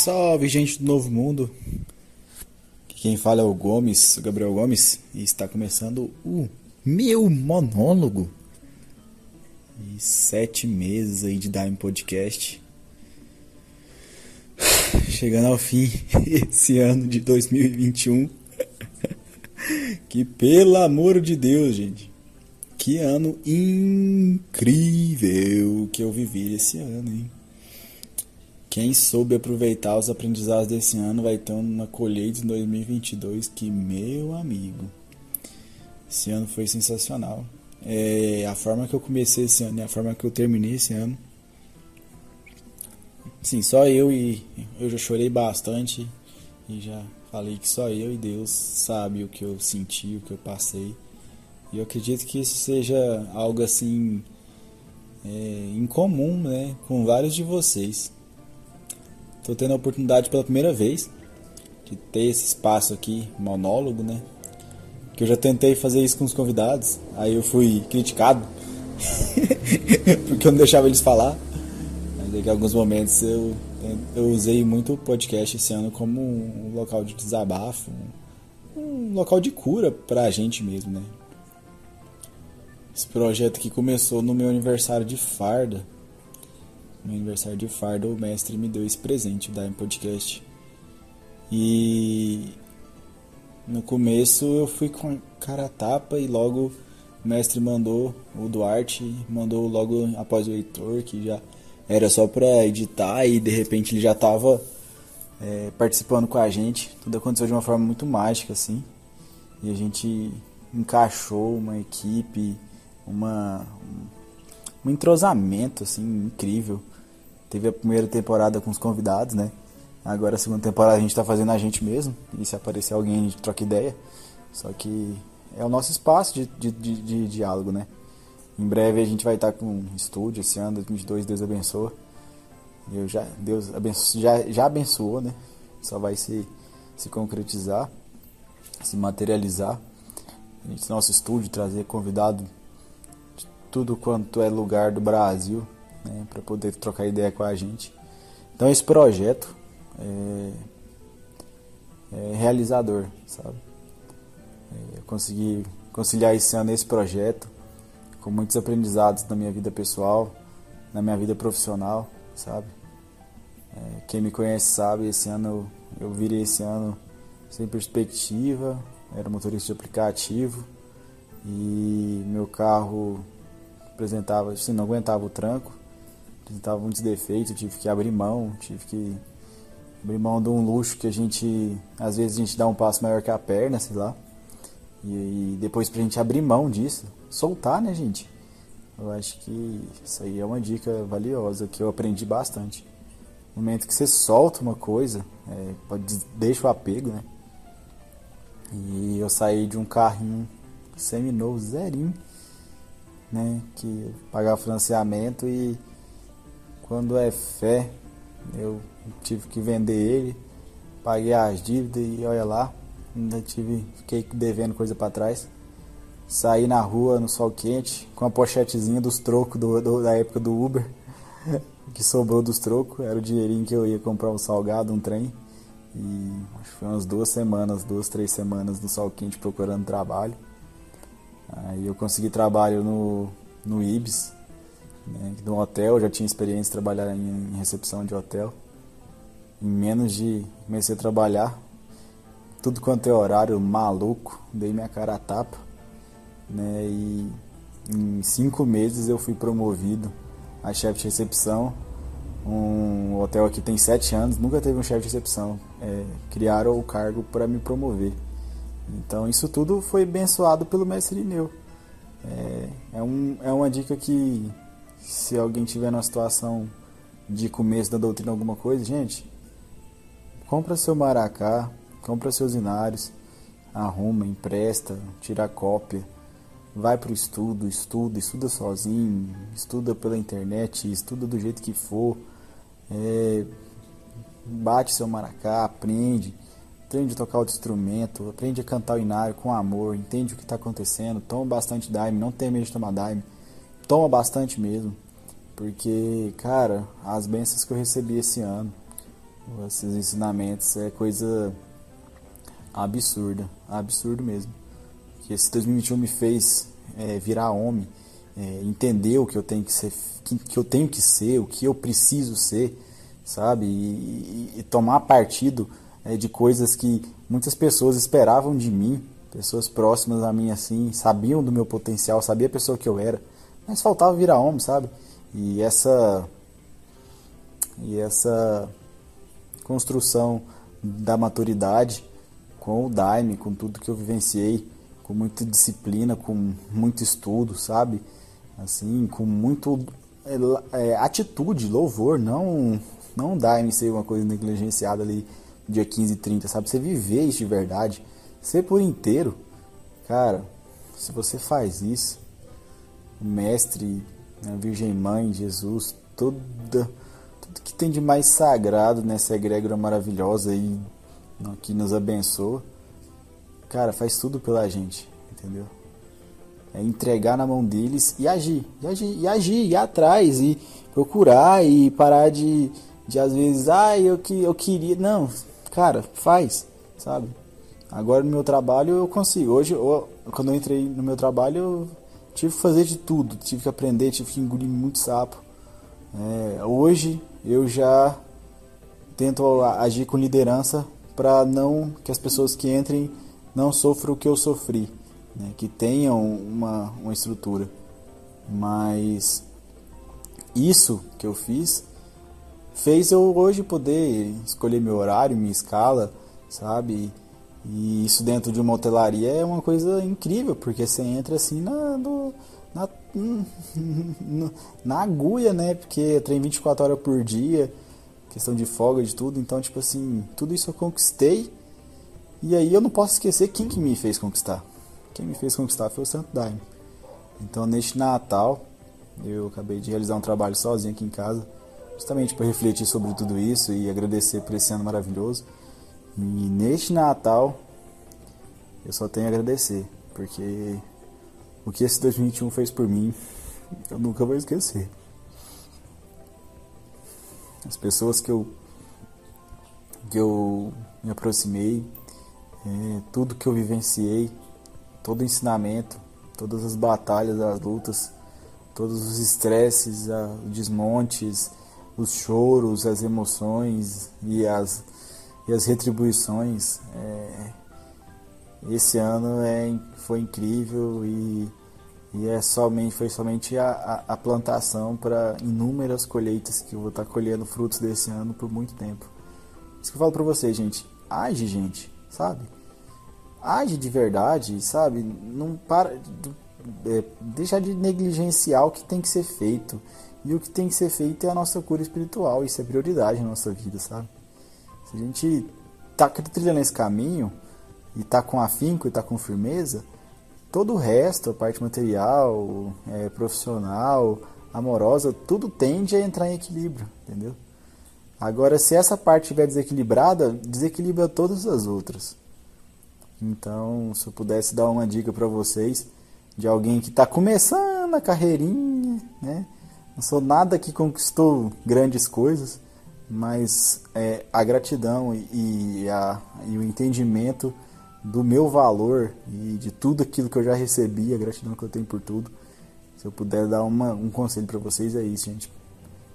Salve, gente do Novo Mundo. Quem fala é o Gomes, o Gabriel Gomes, e está começando o meu monólogo. E sete meses aí de Dime Podcast. Chegando ao fim esse ano de 2021. Que pelo amor de Deus, gente. Que ano incrível que eu vivi esse ano, hein? Quem soube aproveitar os aprendizados desse ano vai ter uma colheita em 2022 que, meu amigo, esse ano foi sensacional. É, a forma que eu comecei esse ano e a forma que eu terminei esse ano. Sim, só eu e eu já chorei bastante e já falei que só eu e Deus sabe o que eu senti, o que eu passei. E eu acredito que isso seja algo assim é, incomum, né, com vários de vocês. Estou tendo a oportunidade pela primeira vez de ter esse espaço aqui, monólogo, né? Que eu já tentei fazer isso com os convidados, aí eu fui criticado porque eu não deixava eles falar. Mas em alguns momentos eu, eu usei muito o podcast esse ano como um local de desabafo, um local de cura pra gente mesmo, né? Esse projeto que começou no meu aniversário de farda no aniversário de farda, o mestre me deu esse presente, o Dime Podcast. E no começo eu fui com cara a tapa e logo o mestre mandou, o Duarte mandou logo após o Heitor, que já era só pra editar e de repente ele já tava é, participando com a gente. Tudo aconteceu de uma forma muito mágica, assim. E a gente encaixou uma equipe, uma, um entrosamento assim incrível. Teve a primeira temporada com os convidados, né? Agora a segunda temporada a gente tá fazendo a gente mesmo. E se aparecer alguém a gente troca ideia. Só que é o nosso espaço de, de, de, de diálogo, né? Em breve a gente vai estar com um estúdio esse ano, 2022, Deus abençoa. Eu já, Deus abençoa, já, já abençoou, né? Só vai se, se concretizar, se materializar. A gente nosso estúdio, trazer convidado de tudo quanto é lugar do Brasil né, para poder trocar ideia com a gente. Então esse projeto é, é realizador, sabe? É, eu consegui conciliar esse ano esse projeto com muitos aprendizados na minha vida pessoal, na minha vida profissional, sabe? É, quem me conhece sabe, esse ano eu, virei esse ano sem perspectiva, era motorista de aplicativo e meu carro apresentava, assim, não aguentava o tranco apresentava muitos defeitos, tive que abrir mão, tive que abrir mão de um luxo que a gente, às vezes a gente dá um passo maior que a perna, sei lá. E, e depois pra gente abrir mão disso, soltar, né, gente? Eu acho que isso aí é uma dica valiosa que eu aprendi bastante. No momento que você solta uma coisa, é, pode, deixa o apego, né? E eu saí de um carrinho semi-novo, zerinho, né? Que pagava financiamento e quando é fé, eu tive que vender ele, paguei as dívidas e olha lá, ainda tive, fiquei devendo coisa para trás. Saí na rua no sol quente com a pochetezinha dos trocos do, do, da época do Uber, que sobrou dos trocos, era o dinheirinho que eu ia comprar um salgado, um trem. E acho que foi umas duas semanas, duas, três semanas no sol quente procurando trabalho. Aí eu consegui trabalho no, no Ibis, né, de um hotel, já tinha experiência de trabalhar em, recepção de hotel. Em menos de comecei a trabalhar, tudo quanto é horário maluco, dei minha cara a tapa, né, e em cinco meses eu fui promovido a chefe de recepção. Um hotel aqui tem sete anos, nunca teve um chefe de recepção. É, criaram o cargo para me promover. Então isso tudo foi abençoado pelo mestre Ineu. É, é, um, é uma dica que, se alguém tiver numa situação de começo da doutrina alguma coisa, gente, compra seu maracá, compra seus inários, arruma, empresta, tira cópia, vai para o estudo, estuda, estuda sozinho, estuda pela internet, estuda do jeito que for, é, bate seu maracá, aprende, aprende a tocar outro instrumento, aprende a cantar o inário com amor, entende o que está acontecendo, toma bastante daime, não tem medo de tomar daime, toma bastante mesmo, porque, cara, as bênçãos que eu recebi esse ano, esses ensinamentos, é coisa absurda, absurdo mesmo. Que esse 2021 me fez é, virar homem, é, entender o que eu tenho que ser, que, que, eu tenho que ser, o que eu preciso ser, sabe? E, e, tomar partido é, de coisas que muitas pessoas esperavam de mim, pessoas próximas a mim assim, sabiam do meu potencial, sabia a pessoa que eu era, mas faltava virar homem, sabe? E essa e essa construção da maturidade com o Daime, com tudo que eu vivenciei, com muita disciplina, com muito estudo, sabe? Assim, com muito é, é, atitude, louvor, não não Daime ser uma coisa negligenciada ali dia 15 e 30, sabe? Você viver isso de verdade, ser por inteiro. Cara, se você faz isso, o mestre, a Virgem Mãe, Jesus, toda, tudo que tem de mais sagrado nessa egrégora maravilhosa aí que nos abençoa, cara, faz tudo pela gente, entendeu? É entregar na mão deles e agir, e agir, e agir, ir atrás, e procurar, e parar de, de às vezes, ah, eu, que, eu queria. Não, cara, faz, sabe? Agora no meu trabalho eu consigo. Hoje, eu, quando eu entrei no meu trabalho, eu tive que fazer de tudo, tive que aprender, tive que engolir muito sapo. É, hoje eu já tento agir com liderança para não que as pessoas que entrem não sofram o que eu sofri, né? que tenham uma, uma estrutura. Mas isso que eu fiz fez eu hoje poder escolher meu horário, minha escala, sabe? E isso dentro de uma hotelaria é uma coisa incrível, porque você entra assim na, no, na, na agulha, né? Porque trem 24 horas por dia, questão de folga, de tudo. Então, tipo assim, tudo isso eu conquistei. E aí eu não posso esquecer quem que me fez conquistar. Quem me fez conquistar foi o Santo Daime. Então, neste Natal, eu acabei de realizar um trabalho sozinho aqui em casa, justamente para refletir sobre tudo isso e agradecer por esse ano maravilhoso. E neste Natal, eu só tenho a agradecer, porque o que esse 2021 fez por mim, eu nunca vou esquecer. As pessoas que eu que eu me aproximei, é, tudo que eu vivenciei, todo o ensinamento, todas as batalhas, as lutas, todos os estresses, os desmontes, os choros, as emoções e as, e as retribuições. É, esse ano é, foi incrível e e é somente, foi somente a, a, a plantação para inúmeras colheitas que eu vou estar tá colhendo frutos desse ano por muito tempo. Isso que eu falo para vocês, gente. Age, gente, sabe? Age de verdade, sabe? Não para. É, deixar de negligenciar o que tem que ser feito. E o que tem que ser feito é a nossa cura espiritual. Isso é prioridade na nossa vida, sabe? Se a gente tá trilhando esse caminho e tá com afinco e tá com firmeza, Todo o resto, a parte material, é, profissional, amorosa, tudo tende a entrar em equilíbrio, entendeu? Agora, se essa parte estiver desequilibrada, desequilibra todas as outras. Então, se eu pudesse dar uma dica para vocês de alguém que está começando a carreirinha, né? Não sou nada que conquistou grandes coisas, mas é, a gratidão e, e, a, e o entendimento do meu valor e de tudo aquilo que eu já recebi, a gratidão que eu tenho por tudo. Se eu puder dar uma, um conselho para vocês é isso, gente.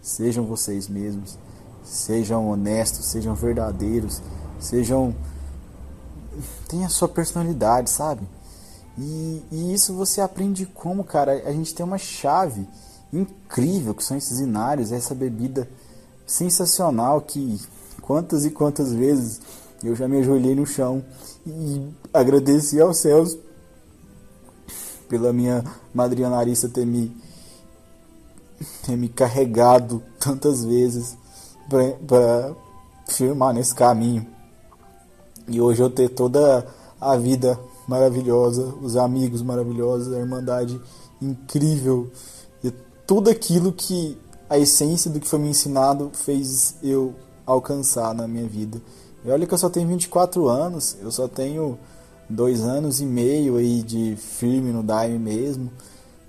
Sejam vocês mesmos, sejam honestos, sejam verdadeiros, sejam tenha a sua personalidade, sabe? E, e, isso você aprende como, cara? A gente tem uma chave incrível que são esses inários, essa bebida sensacional que quantas e quantas vezes eu já me ajoelhei no chão e agradeci aos céus pela minha madrinha Larissa ter me, ter me carregado tantas vezes para firmar nesse caminho. E hoje eu ter toda a vida maravilhosa, os amigos maravilhosos, a irmandade incrível e tudo aquilo que a essência do que foi me ensinado fez eu alcançar na minha vida. E olha que eu só tenho 24 anos, eu só tenho dois anos e meio aí de firme no Daime mesmo,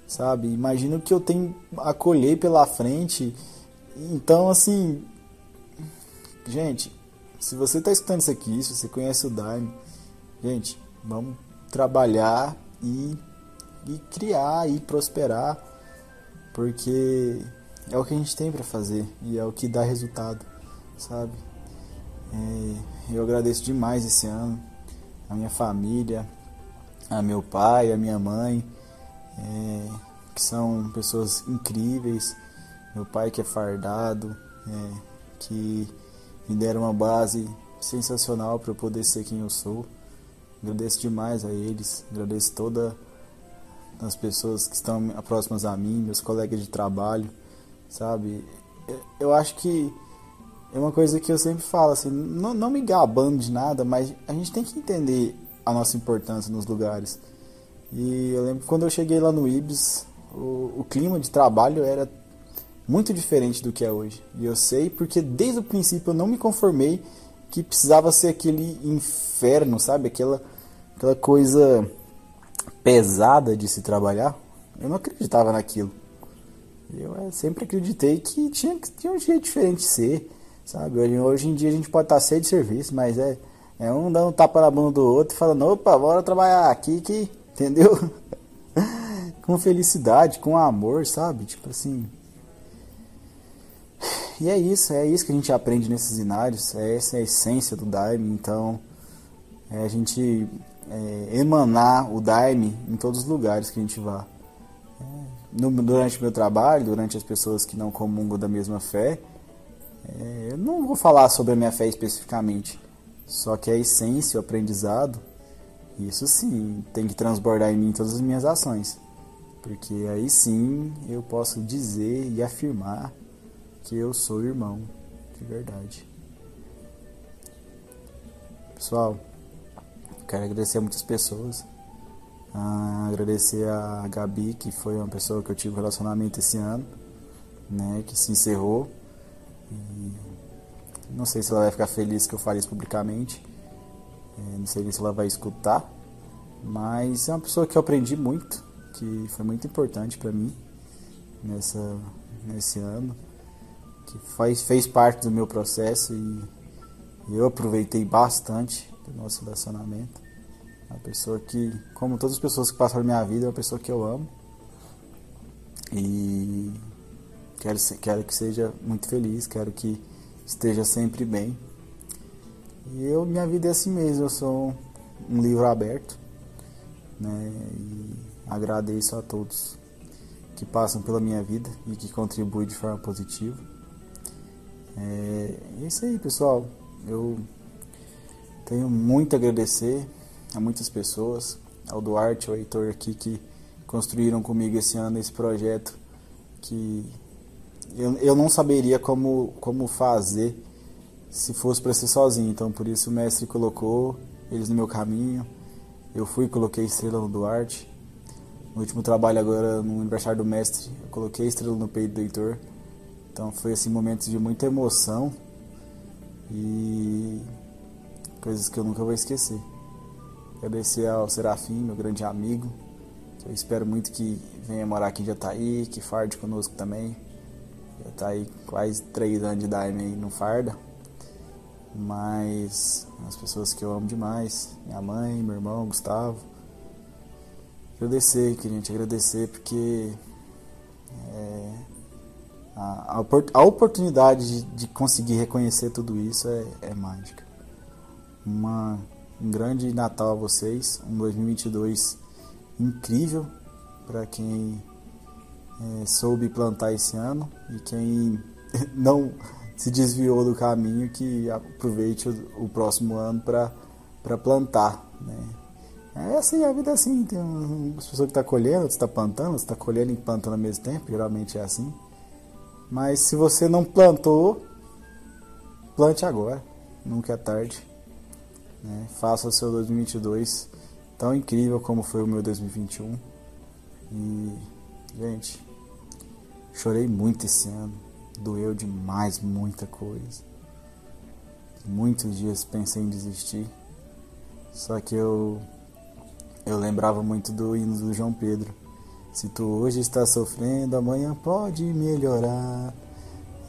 sabe? Imagino que eu tenho a colher pela frente. Então, assim, gente, se você está escutando isso aqui, se você conhece o Daime, gente, vamos trabalhar e, e criar e prosperar, porque é o que a gente tem para fazer e é o que dá resultado, sabe? É, eu agradeço demais esse ano a minha família, a meu pai, a minha mãe, é, que são pessoas incríveis. Meu pai que é fardado, é, que me deram uma base sensacional para eu poder ser quem eu sou. Agradeço demais a eles, agradeço todas as pessoas que estão próximas a mim, meus colegas de trabalho, sabe? Eu acho que é uma coisa que eu sempre falo, assim, não, não me gabando de nada, mas a gente tem que entender a nossa importância nos lugares. E eu lembro que quando eu cheguei lá no Ibis, o, o clima de trabalho era muito diferente do que é hoje. E eu sei porque desde o princípio eu não me conformei que precisava ser aquele inferno, sabe? Aquela, aquela coisa pesada de se trabalhar. Eu não acreditava naquilo. Eu é, sempre acreditei que tinha, tinha um jeito diferente de ser. Sabe? Hoje, hoje em dia a gente pode estar cheio de serviço, mas é, é um dando um tapa na bunda do outro e falando, opa, bora trabalhar aqui que. Entendeu? com felicidade, com amor, sabe? Tipo assim. E é isso, é isso que a gente aprende nesses inários, é essa é a essência do Daime, então é a gente é, emanar o Daime em todos os lugares que a gente vá. No, durante o meu trabalho, durante as pessoas que não comungam da mesma fé, é, eu não vou falar sobre a minha fé especificamente, só que a essência, o aprendizado, isso sim tem que transbordar em mim todas as minhas ações. Porque aí sim eu posso dizer e afirmar que eu sou irmão de verdade. Pessoal, quero agradecer a muitas pessoas. Ah, agradecer a Gabi, que foi uma pessoa que eu tive um relacionamento esse ano, né, que se encerrou. E não sei se ela vai ficar feliz que eu fale isso publicamente. É, não sei se ela vai escutar. Mas é uma pessoa que eu aprendi muito, que foi muito importante para mim nessa, nesse ano, que faz, fez parte do meu processo e, e eu aproveitei bastante do nosso relacionamento. Uma pessoa que, como todas as pessoas que passaram minha vida, é uma pessoa que eu amo. E Quero, quero que seja muito feliz, quero que esteja sempre bem. E eu, minha vida é assim mesmo, eu sou um livro aberto, né? E agradeço a todos que passam pela minha vida e que contribuem de forma positiva. É, é isso aí, pessoal. Eu tenho muito a agradecer a muitas pessoas, ao Duarte, ao Heitor aqui que construíram comigo esse ano esse projeto que eu, eu não saberia como, como fazer se fosse para ser sozinho. Então por isso o mestre colocou eles no meu caminho. Eu fui coloquei estrela no Duarte. No último trabalho agora, no aniversário do mestre, eu coloquei estrela no peito do Heitor. Então foi assim momentos de muita emoção e coisas que eu nunca vou esquecer. Agradecer ao Serafim, meu grande amigo. Eu espero muito que venha morar aqui em Jataí, que farde conosco também. Já tá aí quase três anos de idade aí no farda. Mas as pessoas que eu amo demais, minha mãe, meu irmão, Gustavo. Agradecer, queria te agradecer porque é, a, a, oportunidade de, de, conseguir reconhecer tudo isso é, é mágica. Uma, um grande Natal a vocês, um 2022 incrível para quem é, soube plantar esse ano e quem não se desviou do caminho que aproveite o, o próximo ano para plantar. Né? É assim, a vida é assim. Tem umas pessoas que tá colhendo, outras tá plantando, você tá colhendo e plantando ao mesmo tempo, geralmente é assim. Mas se você não plantou, plante agora, nunca é tarde. Né? Faça o seu 2022 tão incrível como foi o meu 2021. E, gente, chorei muito esse ano, doeu demais muita coisa. Muitos dias pensei em desistir, só que eu eu lembrava muito do hino do João Pedro. Se tu hoje está sofrendo, amanhã pode melhorar.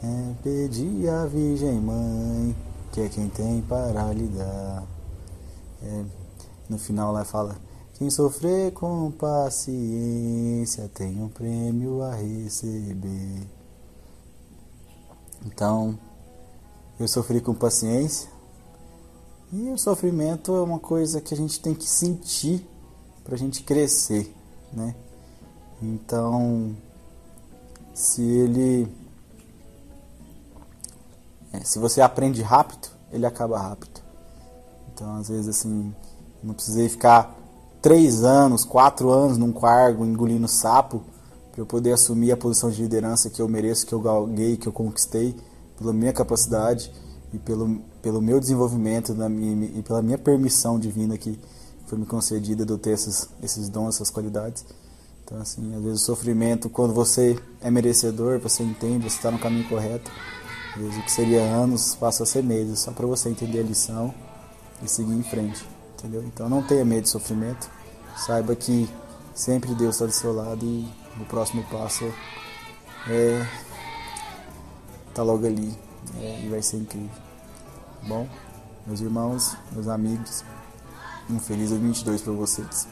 É pedir à Virgem Mãe, que é quem tem para lhe dar. É, no final lá fala: Quem sofrer com paciência tem um prêmio a receber. Então, eu sofri com paciência. E o sofrimento é uma coisa que a gente tem que sentir para a gente crescer, né? Então, se ele, é, se você aprende rápido, ele acaba rápido. Então, às vezes assim, não precisei ficar três anos, quatro anos num cargo engolindo sapo para eu poder assumir a posição de liderança que eu mereço, que eu galguei, que eu conquistei pela minha capacidade e pelo, pelo meu desenvolvimento minha, e pela minha permissão divina que foi me concedida de eu ter esses, esses dons, essas qualidades. Então, assim, às vezes o sofrimento, quando você é merecedor, você entende, você está no caminho correto, às vezes o que seria anos passa a ser meses, só para você entender a lição e seguir em frente, entendeu? Então, não tenha medo de sofrimento, saiba que sempre Deus está do seu lado e o próximo passo é tá logo ali é, e vai ser incrível. Bom, meus irmãos, meus amigos, um feliz 2022 para vocês.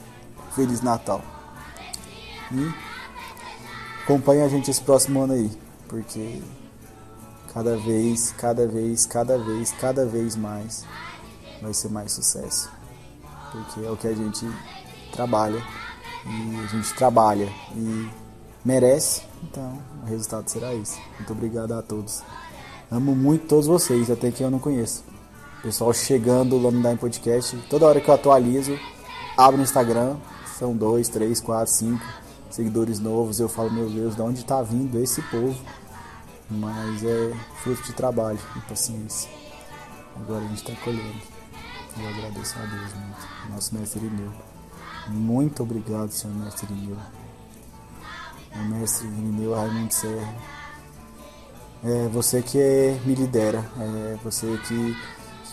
Feliz Natal. E acompanhe a gente esse próximo ano aí, porque cada vez, cada vez, cada vez, cada vez mais vai ser mais sucesso. Porque é o que a gente trabalha e a gente trabalha e merece, então o resultado será esse. Muito obrigado a todos. Amo muito todos vocês, até que eu não conheço. Pessoal chegando lá no Dime Podcast. Toda hora que eu atualizo, abro no Instagram. São dois, três, quatro, cinco seguidores novos. Eu falo, meu Deus, de onde está vindo esse povo? Mas é fruto de trabalho e paciência. Agora a gente está colhendo. Eu agradeço a Deus muito. Nosso mestre Irineu. Muito obrigado, senhor mestre Irineu. O mestre Irineu Raimundo Serra. É você que me lidera. É você que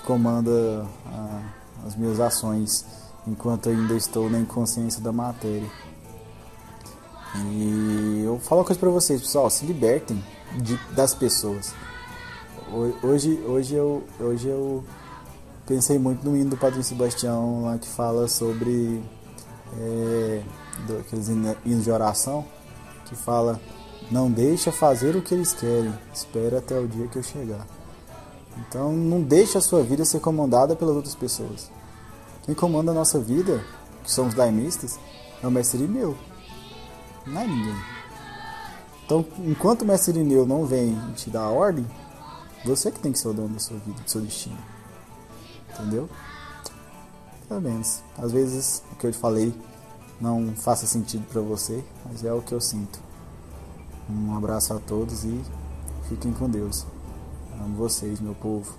comanda ah, as minhas ações enquanto ainda estou na inconsciência da matéria. E eu falo uma coisa pra vocês, pessoal, se libertem de, das pessoas. Hoje, hoje, eu, hoje eu pensei muito no hino do Padre Sebastião lá que fala sobre é, do, aqueles hinos de oração que fala não deixa fazer o que eles querem, espera até o dia que eu chegar. Então não deixe a sua vida ser comandada pelas outras pessoas. Quem comanda a nossa vida, que somos daimistas, é o mestre Irineu. Não é ninguém. Então, enquanto o mestre Irineu não vem te dar a ordem, você que tem que ser o dono da sua vida, do seu destino. Entendeu? Pelo menos. Às vezes o que eu falei não faça sentido para você, mas é o que eu sinto. Um abraço a todos e fiquem com Deus. Amo vocês, meu povo.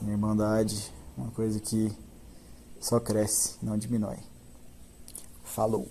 Minha irmandade, uma coisa que só cresce, não diminui. Falou!